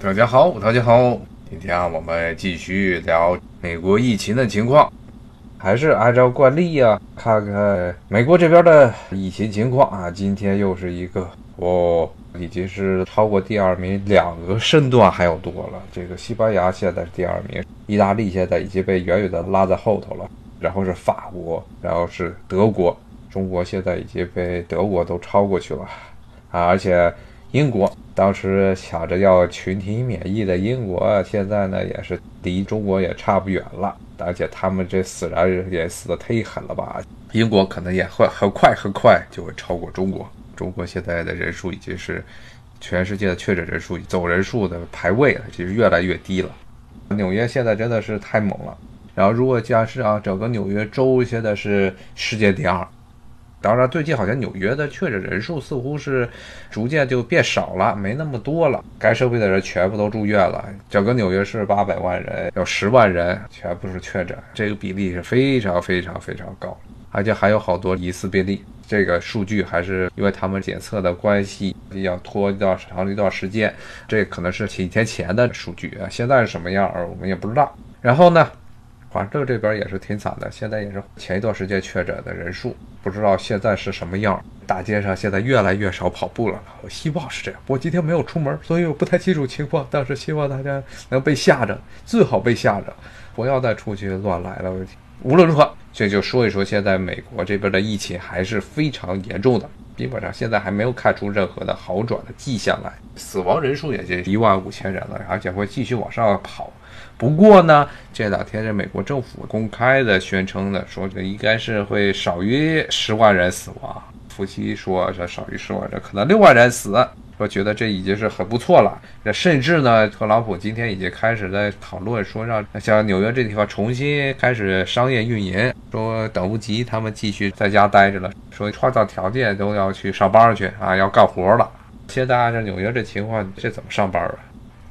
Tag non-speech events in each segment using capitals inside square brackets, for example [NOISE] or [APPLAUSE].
大家好，大家好，今天，我们继续聊美国疫情的情况，还是按照惯例呀，看看美国这边的疫情情况啊。今天又是一个哦，已经是超过第二名两个身段还要多了。这个西班牙现在是第二名，意大利现在已经被远远的拉在后头了，然后是法国，然后是德国，中国现在已经被德国都超过去了啊，而且。英国当时想着要群体免疫的英国，现在呢也是离中国也差不远了，而且他们这死人也死的忒狠了吧？英国可能也会很快很快就会超过中国。中国现在的人数已经是全世界的确诊人数总人数的排位了，其实越来越低了。纽约现在真的是太猛了，然后如果加上整个纽约州现在是世界第二。当然，最近好像纽约的确诊人数似乎是逐渐就变少了，没那么多了。该生病的人全部都住院了。整个纽约市八百万人，有十万人全部是确诊，这个比例是非常非常非常高，而且还有好多疑似病例。这个数据还是因为他们检测的关系，要拖一段长一段时间。这可能是几天前的数据啊，现在是什么样我们也不知道。然后呢？反正这边也是挺惨的，现在也是前一段时间确诊的人数，不知道现在是什么样。大街上现在越来越少跑步了，我希望是这样。我今天没有出门，所以我不太清楚情况，但是希望大家能被吓着，最好被吓着，不要再出去乱来了。无论如何，这就说一说现在美国这边的疫情还是非常严重的，基本上现在还没有看出任何的好转的迹象来，死亡人数也就一万五千人了，而且会继续往上跑。不过呢，这两天这美国政府公开的宣称的说，这应该是会少于十万人死亡。夫妻说这少于十万人，可能六万人死，说觉得这已经是很不错了。这甚至呢，特朗普今天已经开始在讨论说，让像纽约这地方重新开始商业运营，说等不及他们继续在家待着了，说创造条件都要去上班去啊，要干活了。现在按照纽约这情况，这怎么上班啊？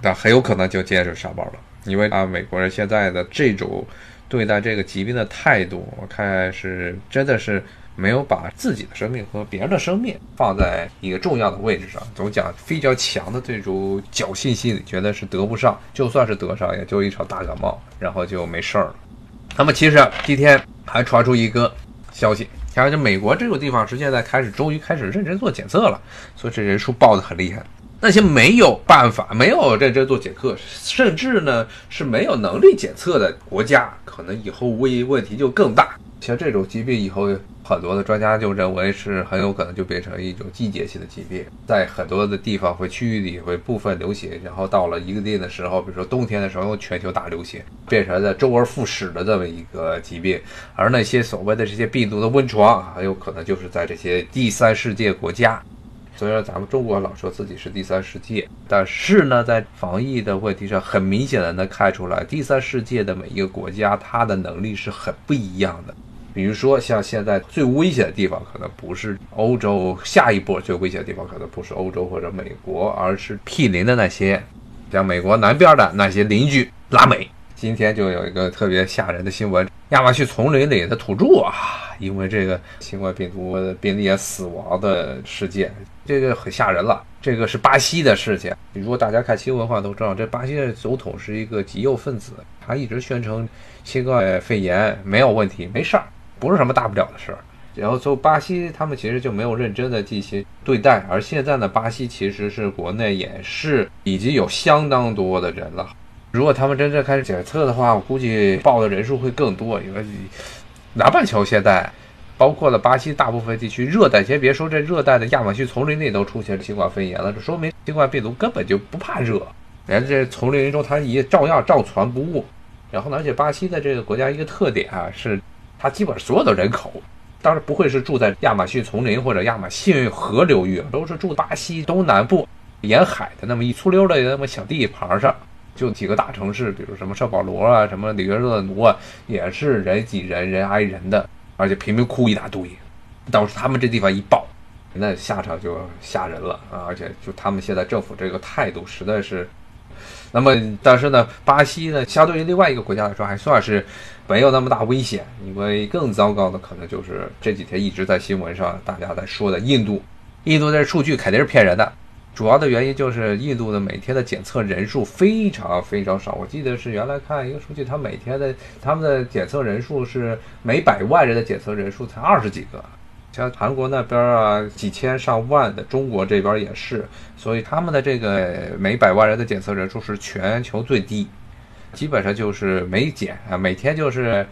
那很有可能就接着上班了。因为啊，美国人现在的这种对待这个疾病的态度，我看是真的是没有把自己的生命和别人的生命放在一个重要的位置上，总讲非常强的这种侥幸心理，觉得是得不上，就算是得上，也就一场大感冒，然后就没事儿了。那么其实今天还传出一个消息，像这美国这种地方是现在开始终于开始认真做检测了，所以这人数爆的很厉害。那些没有办法、没有认真做检测，甚至呢是没有能力检测的国家，可能以后危问题就更大。像这种疾病，以后很多的专家就认为是很有可能就变成一种季节性的疾病，在很多的地方会区域里会部分流行，然后到了一个定的时候，比如说冬天的时候，全球大流行，变成了周而复始的这么一个疾病。而那些所谓的这些病毒的温床，很有可能就是在这些第三世界国家。虽然咱们中国老说自己是第三世界，但是呢，在防疫的问题上，很明显的能看出来，第三世界的每一个国家，它的能力是很不一样的。比如说，像现在最危险的地方，可能不是欧洲；下一波最危险的地方，可能不是欧洲或者美国，而是毗邻的那些，像美国南边的那些邻居拉美。今天就有一个特别吓人的新闻：亚马逊丛林里的土著啊。因为这个新冠病毒病例死亡的事件，这个很吓人了。这个是巴西的事情。如果大家看新闻的话，都知道这巴西的总统是一个极右分子，他一直宣称新冠肺炎没有问题，没事儿，不是什么大不了的事儿。然后就巴西他们其实就没有认真的进行对待。而现在呢，巴西其实是国内也是已经有相当多的人了。如果他们真正开始检测的话，我估计报的人数会更多，因为。南半球现在，包括了巴西大部分地区，热带先别说这热带的亚马逊丛林里都出现新冠肺炎了，这说明新冠病毒根本就不怕热，连这丛林中它也照样照传不误。然后呢，而且巴西的这个国家一个特点啊，是它基本上所有的人口，当然不会是住在亚马逊丛林或者亚马逊河流域，都是住巴西东南部沿海的那么一粗溜的那么小地盘上。就几个大城市，比如什么圣保罗啊，什么里约热内卢啊，也是人挤人、人挨人的，而且贫民窟一大堆。到时他们这地方一爆，那下场就吓人了啊！而且就他们现在政府这个态度实在是……那么，但是呢，巴西呢，相对于另外一个国家来说，还算是没有那么大危险。因为更糟糕的可能就是这几天一直在新闻上大家在说的印度，印度这数据肯定是骗人的。主要的原因就是印度的每天的检测人数非常非常少。我记得是原来看一个数据，他每天的他们的检测人数是每百万人的检测人数才二十几个。像韩国那边啊，几千上万的，中国这边也是，所以他们的这个每百万人的检测人数是全球最低，基本上就是没检啊，每天就是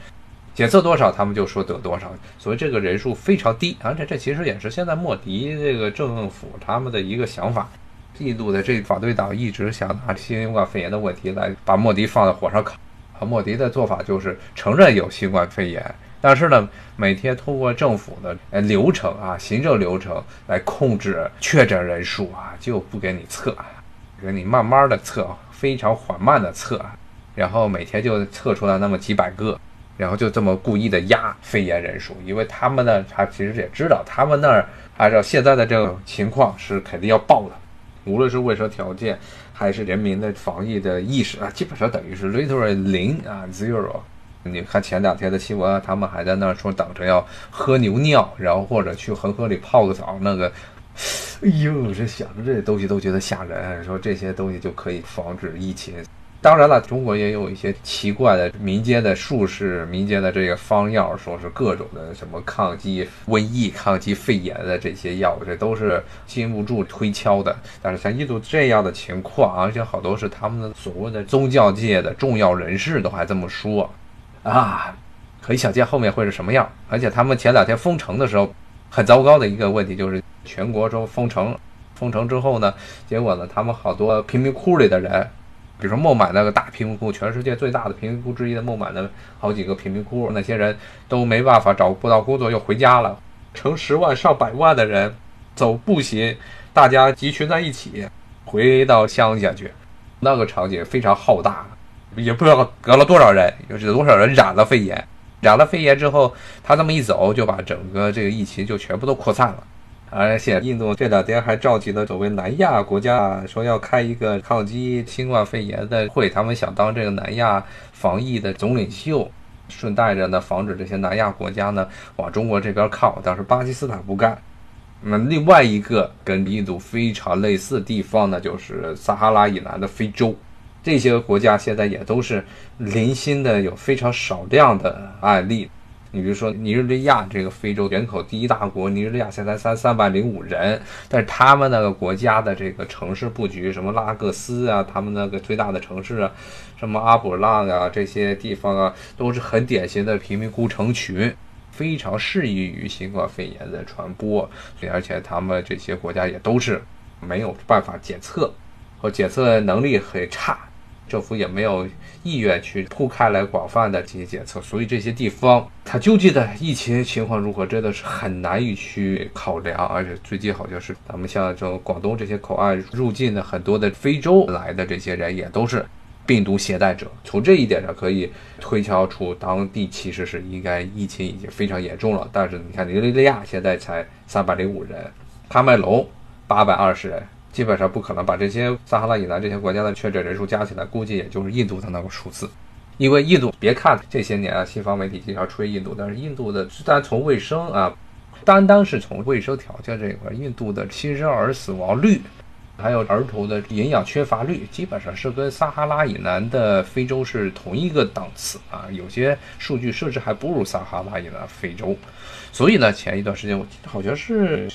检测多少，他们就说得多少，所以这个人数非常低。啊！这这其实也是现在莫迪这个政府他们的一个想法。印度的这反对党一直想拿新冠肺炎的问题来把莫迪放在火上烤，啊莫迪的做法就是承认有新冠肺炎。但是呢，每天通过政府的呃流程啊，行政流程来控制确诊人数啊，就不给你测，给你慢慢的测，非常缓慢的测，然后每天就测出来那么几百个，然后就这么故意的压肺炎人数，因为他们呢，他其实也知道，他们那儿按照现在的这种情况是肯定要爆的，无论是卫生条件还是人民的防疫的意识啊，基本上等于是 literally 零啊 zero。你看前两天的新闻，他们还在那儿说等着要喝牛尿，然后或者去恒河里泡个澡。那个，哎呦，这想着这些东西都觉得吓人。说这些东西就可以防止疫情。当然了，中国也有一些奇怪的民间的术士、民间的这个方药，说是各种的什么抗击瘟疫、抗击肺炎的这些药，这都是禁不住推敲的。但是像印度这样的情况，而且好多是他们的所谓的宗教界的重要人士都还这么说。啊，可以想见后面会是什么样。而且他们前两天封城的时候，很糟糕的一个问题就是全国都封城。封城之后呢，结果呢，他们好多贫民窟里的人，比如说孟买那个大贫民窟，全世界最大的贫民窟之一的孟买的好几个贫民窟，那些人都没办法找不到工作，又回家了。成十万上百万的人走步行，大家集群在一起回到乡下去，那个场景非常浩大。也不知道隔了多少人，有多少人染了肺炎，染了肺炎之后，他这么一走，就把整个这个疫情就全部都扩散了。而且印度这两天还召集了所谓南亚国家，说要开一个抗击新冠肺炎的会，他们想当这个南亚防疫的总领袖，顺带着呢，防止这些南亚国家呢往中国这边靠。但是巴基斯坦不干。那另外一个跟印度非常类似的地方呢，就是撒哈拉以南的非洲。这些国家现在也都是零星的有非常少量的案例，你比如说尼日利亚这个非洲人口第一大国，尼日利亚现在三三百零五人，但是他们那个国家的这个城市布局，什么拉各斯啊，他们那个最大的城市啊，什么阿卜浪啊这些地方啊，都是很典型的贫民窟城群，非常适宜于新冠肺炎的传播，而且他们这些国家也都是没有办法检测，和检测能力很差。政府也没有意愿去铺开来广泛的进行检测，所以这些地方它究竟的疫情情况如何，真的是很难以去考量。而且最近好像是咱们像这种广东这些口岸入境的很多的非洲来的这些人也都是病毒携带者。从这一点上可以推敲出当地其实是应该疫情已经非常严重了。但是你看尼日利亚现在才三百零五人，喀麦隆八百二十人。基本上不可能把这些撒哈拉以南这些国家的确诊人数加起来，估计也就是印度的那个数字。因为印度，别看这些年啊，西方媒体经常吹印度，但是印度的，虽然从卫生啊，单单是从卫生条件这一块，印度的新生儿死亡率，还有儿童的营养缺乏率，基本上是跟撒哈拉以南的非洲是同一个档次啊。有些数据甚至还不如撒哈拉以南非洲。所以呢，前一段时间我好像是。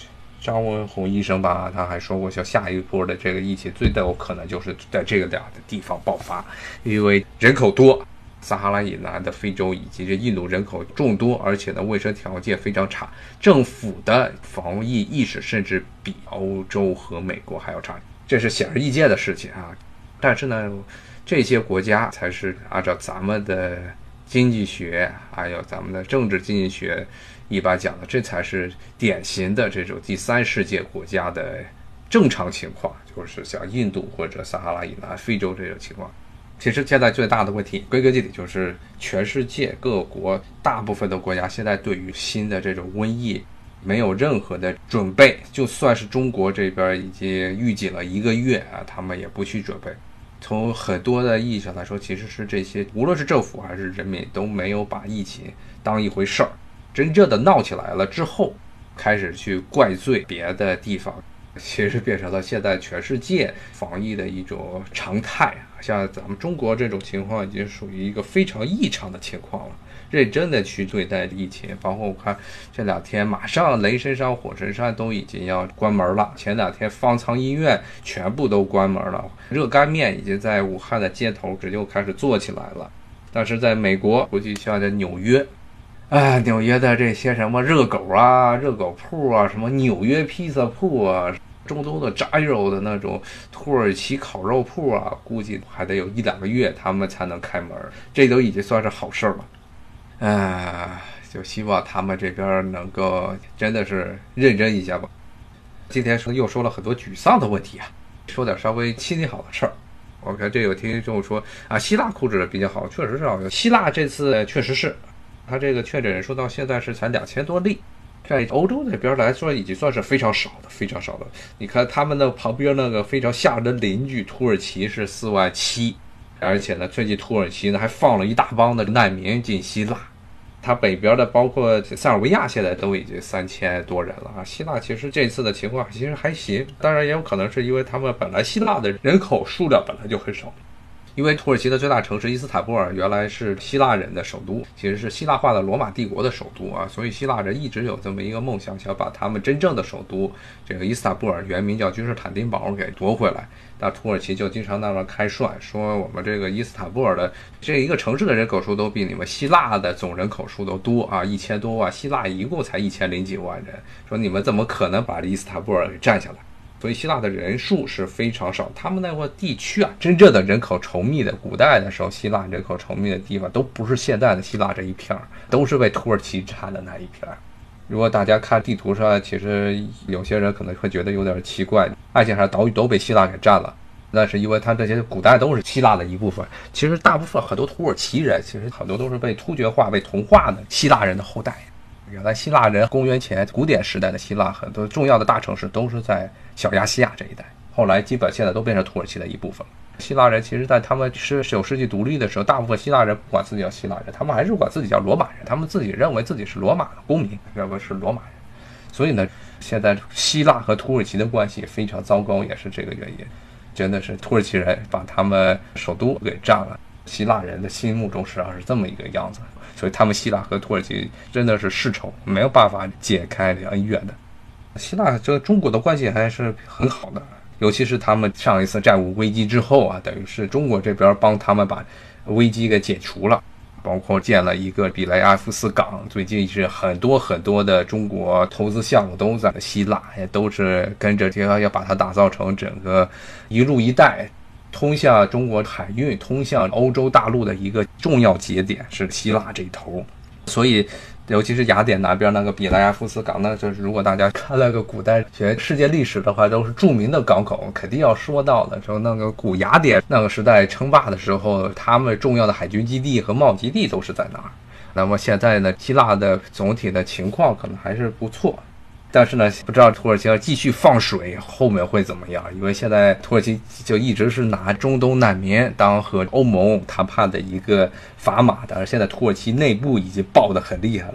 张文宏医生吧，他还说过，像下一波的这个疫情，最有可能就是在这个两个地方爆发，因为人口多，撒哈拉以南的非洲以及这印度人口众多，而且呢卫生条件非常差，政府的防疫意识甚至比欧洲和美国还要差，这是显而易见的事情啊。但是呢，这些国家才是按照咱们的经济学，还有咱们的政治经济学。一般讲的，这才是典型的这种第三世界国家的正常情况，就是像印度或者撒哈拉以南、非洲这种情况。其实现在最大的问题，归根结底就是全世界各国大部分的国家现在对于新的这种瘟疫没有任何的准备。就算是中国这边已经预警了一个月啊，他们也不去准备。从很多的意义上来说，其实是这些无论是政府还是人民都没有把疫情当一回事儿。真正的闹起来了之后，开始去怪罪别的地方，其实变成了现在全世界防疫的一种常态。像咱们中国这种情况，已经属于一个非常异常的情况了。认真的去对待疫情，包括我看这两天，马上雷神山、火神山都已经要关门了。前两天方舱医院全部都关门了，热干面已经在武汉的街头直接开始做起来了。但是在美国，估计像在纽约，哎，[LAUGHS] 纽约的这些什么热狗啊、热狗铺啊、什么纽约披萨铺啊、中东的炸肉的那种土耳其烤肉铺啊，估计还得有一两个月他们才能开门。这都已经算是好事了。哎，就希望他们这边能够真的是认真一下吧。今天说又说了很多沮丧的问题啊，说点稍微心情好的事儿。我看这有听众说啊，希腊控制的比较好，确实是啊。希腊这次确实是，他这个确诊人数到现在是才两千多例，在欧洲那边来说已经算是非常少的，非常少的。你看他们的旁边那个非常吓人的邻居土耳其是四万七。而且呢，最近土耳其呢还放了一大帮的难民进希腊，它北边的包括塞尔维亚现在都已经三千多人了啊。希腊其实这次的情况其实还行，当然也有可能是因为他们本来希腊的人口数量本来就很少。因为土耳其的最大城市伊斯坦布尔原来是希腊人的首都，其实是希腊化的罗马帝国的首都啊，所以希腊人一直有这么一个梦想，想把他们真正的首都这个伊斯坦布尔原名叫君士坦丁堡给夺回来。那土耳其就经常在那么开涮，说我们这个伊斯坦布尔的这一个城市的人口数都比你们希腊的总人口数都多啊，一千多万，希腊一共才一千零几万人，说你们怎么可能把这伊斯坦布尔给占下来？所以希腊的人数是非常少，他们那块地区啊，真正的人口稠密的，古代的时候希腊人口稠密的地方，都不是现在的希腊这一片儿，都是被土耳其占的那一片儿。如果大家看地图上，其实有些人可能会觉得有点奇怪，爱琴海岛屿都被希腊给占了，那是因为它这些古代都是希腊的一部分。其实大部分很多土耳其人，其实很多都是被突厥化、被同化的希腊人的后代。原来希腊人公元前古典时代的希腊，很多重要的大城市都是在小亚细亚这一带。后来基本现在都变成土耳其的一部分了。希腊人其实，在他们十九世纪独立的时候，大部分希腊人不管自己叫希腊人，他们还是管自己叫罗马人。他们自己认为自己是罗马公民，认为是罗马人。所以呢，现在希腊和土耳其的关系非常糟糕，也是这个原因。真的是土耳其人把他们首都给占了，希腊人的心目中实际上是这么一个样子。所以他们希腊和土耳其真的是世仇，没有办法解开恩怨的。希腊这中国的关系还是很好的，尤其是他们上一次债务危机之后啊，等于是中国这边帮他们把危机给解除了，包括建了一个比雷埃夫斯港。最近是很多很多的中国投资项目都在希腊，也都是跟着这要把它打造成整个一路一带。通向中国海运、通向欧洲大陆的一个重要节点是希腊这一头，所以尤其是雅典那边那个比莱亚夫斯港，那就是如果大家看那个古代学世界历史的话，都是著名的港口，肯定要说到的。就那个古雅典那个时代称霸的时候，他们重要的海军基地和贸易基地都是在那儿。那么现在呢，希腊的总体的情况可能还是不错。但是呢，不知道土耳其要继续放水，后面会怎么样？因为现在土耳其就一直是拿中东难民当和欧盟谈判的一个砝码的。现在土耳其内部已经爆得很厉害了。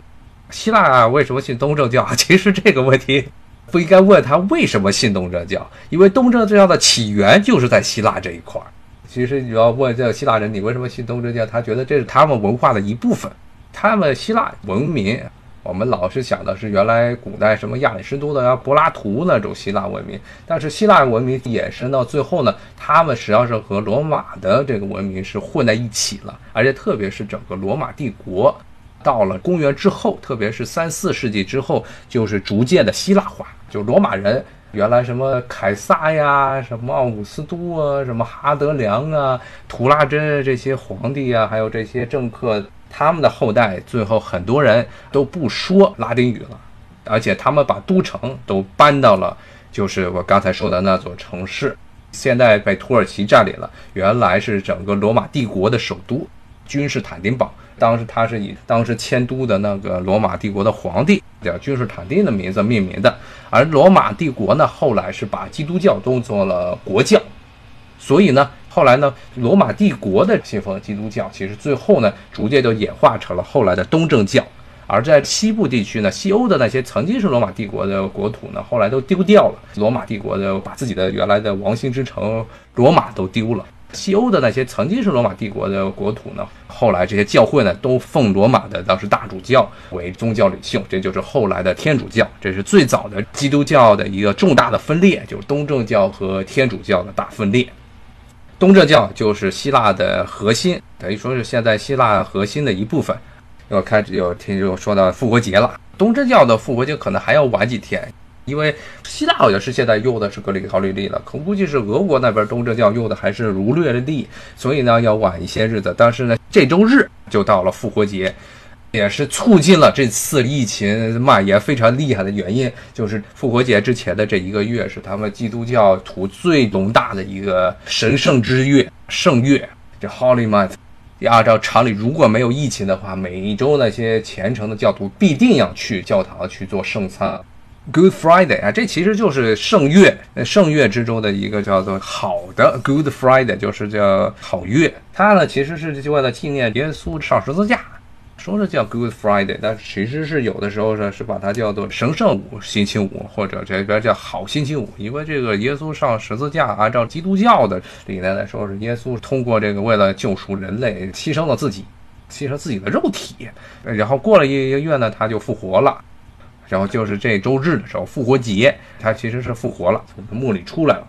希腊为什么信东正教？其实这个问题不应该问他为什么信东正教，因为东正教的起源就是在希腊这一块儿。其实你要问这希腊人，你为什么信东正教？他觉得这是他们文化的一部分，他们希腊文明。我们老是想的是原来古代什么亚里士多德啊、柏拉图那种希腊文明，但是希腊文明衍生到最后呢，他们实际上是和罗马的这个文明是混在一起了，而且特别是整个罗马帝国，到了公元之后，特别是三四世纪之后，就是逐渐的希腊化，就罗马人原来什么凯撒呀、什么奥古斯都啊、什么哈德良啊、图拉真这些皇帝啊，还有这些政客。他们的后代最后很多人都不说拉丁语了，而且他们把都城都搬到了，就是我刚才说的那座城市，现在被土耳其占领了。原来是整个罗马帝国的首都，君士坦丁堡。当时它是以当时迁都的那个罗马帝国的皇帝叫君士坦丁的名字命名的。而罗马帝国呢，后来是把基督教都做了国教，所以呢。后来呢，罗马帝国的信奉基督教，其实最后呢，逐渐就演化成了后来的东正教。而在西部地区呢，西欧的那些曾经是罗马帝国的国土呢，后来都丢掉了。罗马帝国的把自己的原来的王星之城罗马都丢了。西欧的那些曾经是罗马帝国的国土呢，后来这些教会呢都奉罗马的当时大主教为宗教领袖，这就是后来的天主教。这是最早的基督教的一个重大的分裂，就是东正教和天主教的大分裂。东正教就是希腊的核心，等于说是现在希腊核心的一部分。又开始有听又说到复活节了，东正教的复活节可能还要晚几天。因为希腊好像是现在用的是格里高利历了，可估计是俄国那边东正教用的还是儒略历，所以呢要晚一些日子。但是呢，这周日就到了复活节，也是促进了这次疫情蔓延非常厉害的原因。就是复活节之前的这一个月是他们基督教徒最浓大的一个神圣之月，圣月，这 Holy Month。按照常理，如果没有疫情的话，每一周那些虔诚的教徒必定要去教堂去做圣餐。Good Friday 啊，这其实就是圣月，圣月之中的一个叫做好的 Good Friday，就是叫好月。它呢其实是就为了纪念耶稣上十字架，说是叫 Good Friday，但其实是有的时候呢是把它叫做神圣五星期五，或者这边叫好星期五，因为这个耶稣上十字架，按照基督教的理念来说，是耶稣通过这个为了救赎人类，牺牲了自己，牺牲自己的肉体，然后过了一个月呢，他就复活了。然后就是这周日的时候，复活节，它其实是复活了，从墓里出来了。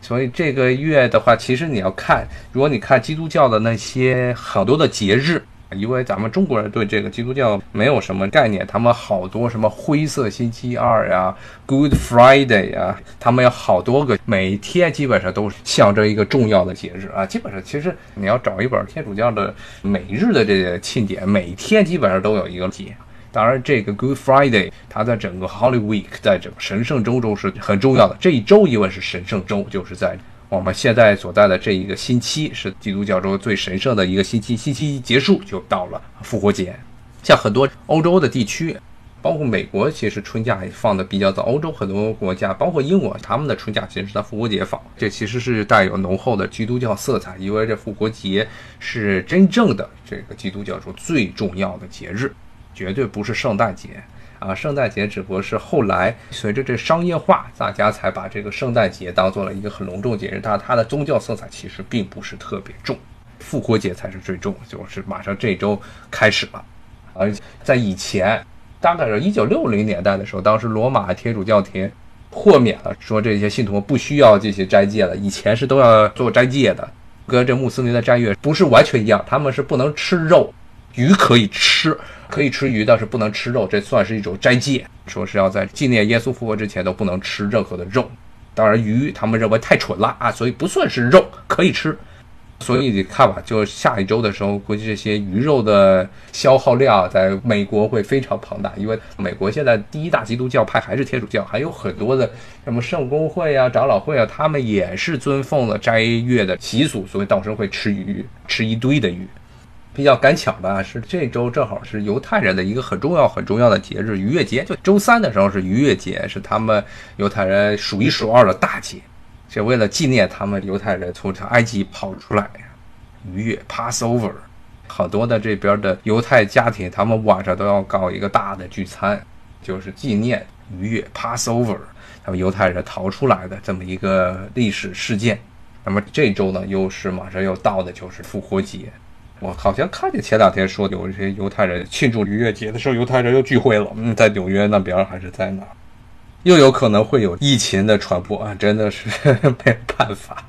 所以这个月的话，其实你要看，如果你看基督教的那些很多的节日，因为咱们中国人对这个基督教没有什么概念，他们好多什么灰色星期二呀、Good Friday 呀，他们有好多个，每天基本上都是象征一个重要的节日啊。基本上其实你要找一本天主教的每日的这个庆典，每天基本上都有一个节。当然，这个 Good Friday 它在整个 Holy Week，在整个神圣周中是很重要的。这一周因为是神圣周，就是在我们现在所在的这一个星期是基督教中最神圣的一个星期。星期一结束就到了复活节。像很多欧洲的地区，包括美国，其实春假也放的比较早。欧洲很多国家，包括英国，他们的春假其实是在复活节放。这其实是带有浓厚的基督教色彩，因为这复活节是真正的这个基督教中最重要的节日。绝对不是圣诞节啊！圣诞节只不过是后来随着这商业化，大家才把这个圣诞节当做了一个很隆重节日。但它的宗教色彩其实并不是特别重，复活节才是最重，就是马上这周开始了。而在以前，大概是一九六零年代的时候，当时罗马天主教廷豁免了，说这些信徒不需要这些斋戒了。以前是都要做斋戒的，跟这穆斯林的斋月不是完全一样，他们是不能吃肉，鱼可以吃。可以吃鱼，但是不能吃肉，这算是一种斋戒，说是要在纪念耶稣复活之前都不能吃任何的肉。当然，鱼他们认为太蠢了啊，所以不算是肉，可以吃。所以你看吧，就下一周的时候，估计这些鱼肉的消耗量在美国会非常庞大，因为美国现在第一大基督教派还是天主教，还有很多的什么圣公会啊、长老会啊，他们也是遵奉了斋月的习俗，所以到时候会吃鱼，吃一堆的鱼。比较赶巧的是，这周正好是犹太人的一个很重要、很重要的节日——逾越节。就周三的时候是逾越节，是他们犹太人数一数二的大节。就为了纪念他们犹太人从埃及跑出来，逾越 （Passover），好多的这边的犹太家庭，他们晚上都要搞一个大的聚餐，就是纪念逾越 （Passover），他们犹太人逃出来的这么一个历史事件。那么这周呢，又是马上要到的就是复活节。我好像看见前两天说有一些犹太人庆祝逾越节的时候，犹太人又聚会了。嗯，在纽约那边还是在哪？又有可能会有疫情的传播啊！真的是 [LAUGHS] 没办法。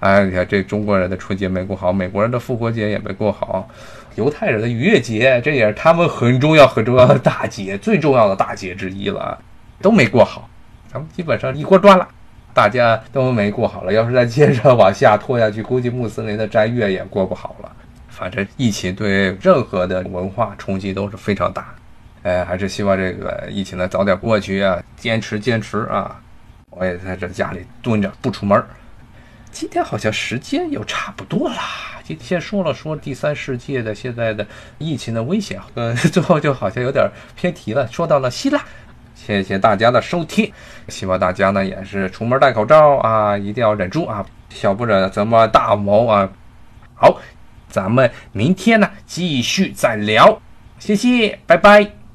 哎，你看这中国人的春节没过好，美国人的复活节也没过好，犹太人的逾越节这也是他们很重要、很重要的大节，最重要的大节之一了，都没过好。咱们基本上一锅端了。大家都没过好了，要是再接着往下拖下去，估计穆斯林的斋月也过不好了。反正疫情对任何的文化冲击都是非常大，哎，还是希望这个疫情呢早点过去啊，坚持坚持啊！我也在这家里蹲着不出门。今天好像时间又差不多了，今天说了说第三世界的现在的疫情的危险，呃，[LAUGHS] 最后就好像有点偏题了，说到了希腊。谢谢大家的收听，希望大家呢也是出门戴口罩啊，一定要忍住啊，小不忍则么大谋啊。好，咱们明天呢继续再聊。谢谢，拜拜。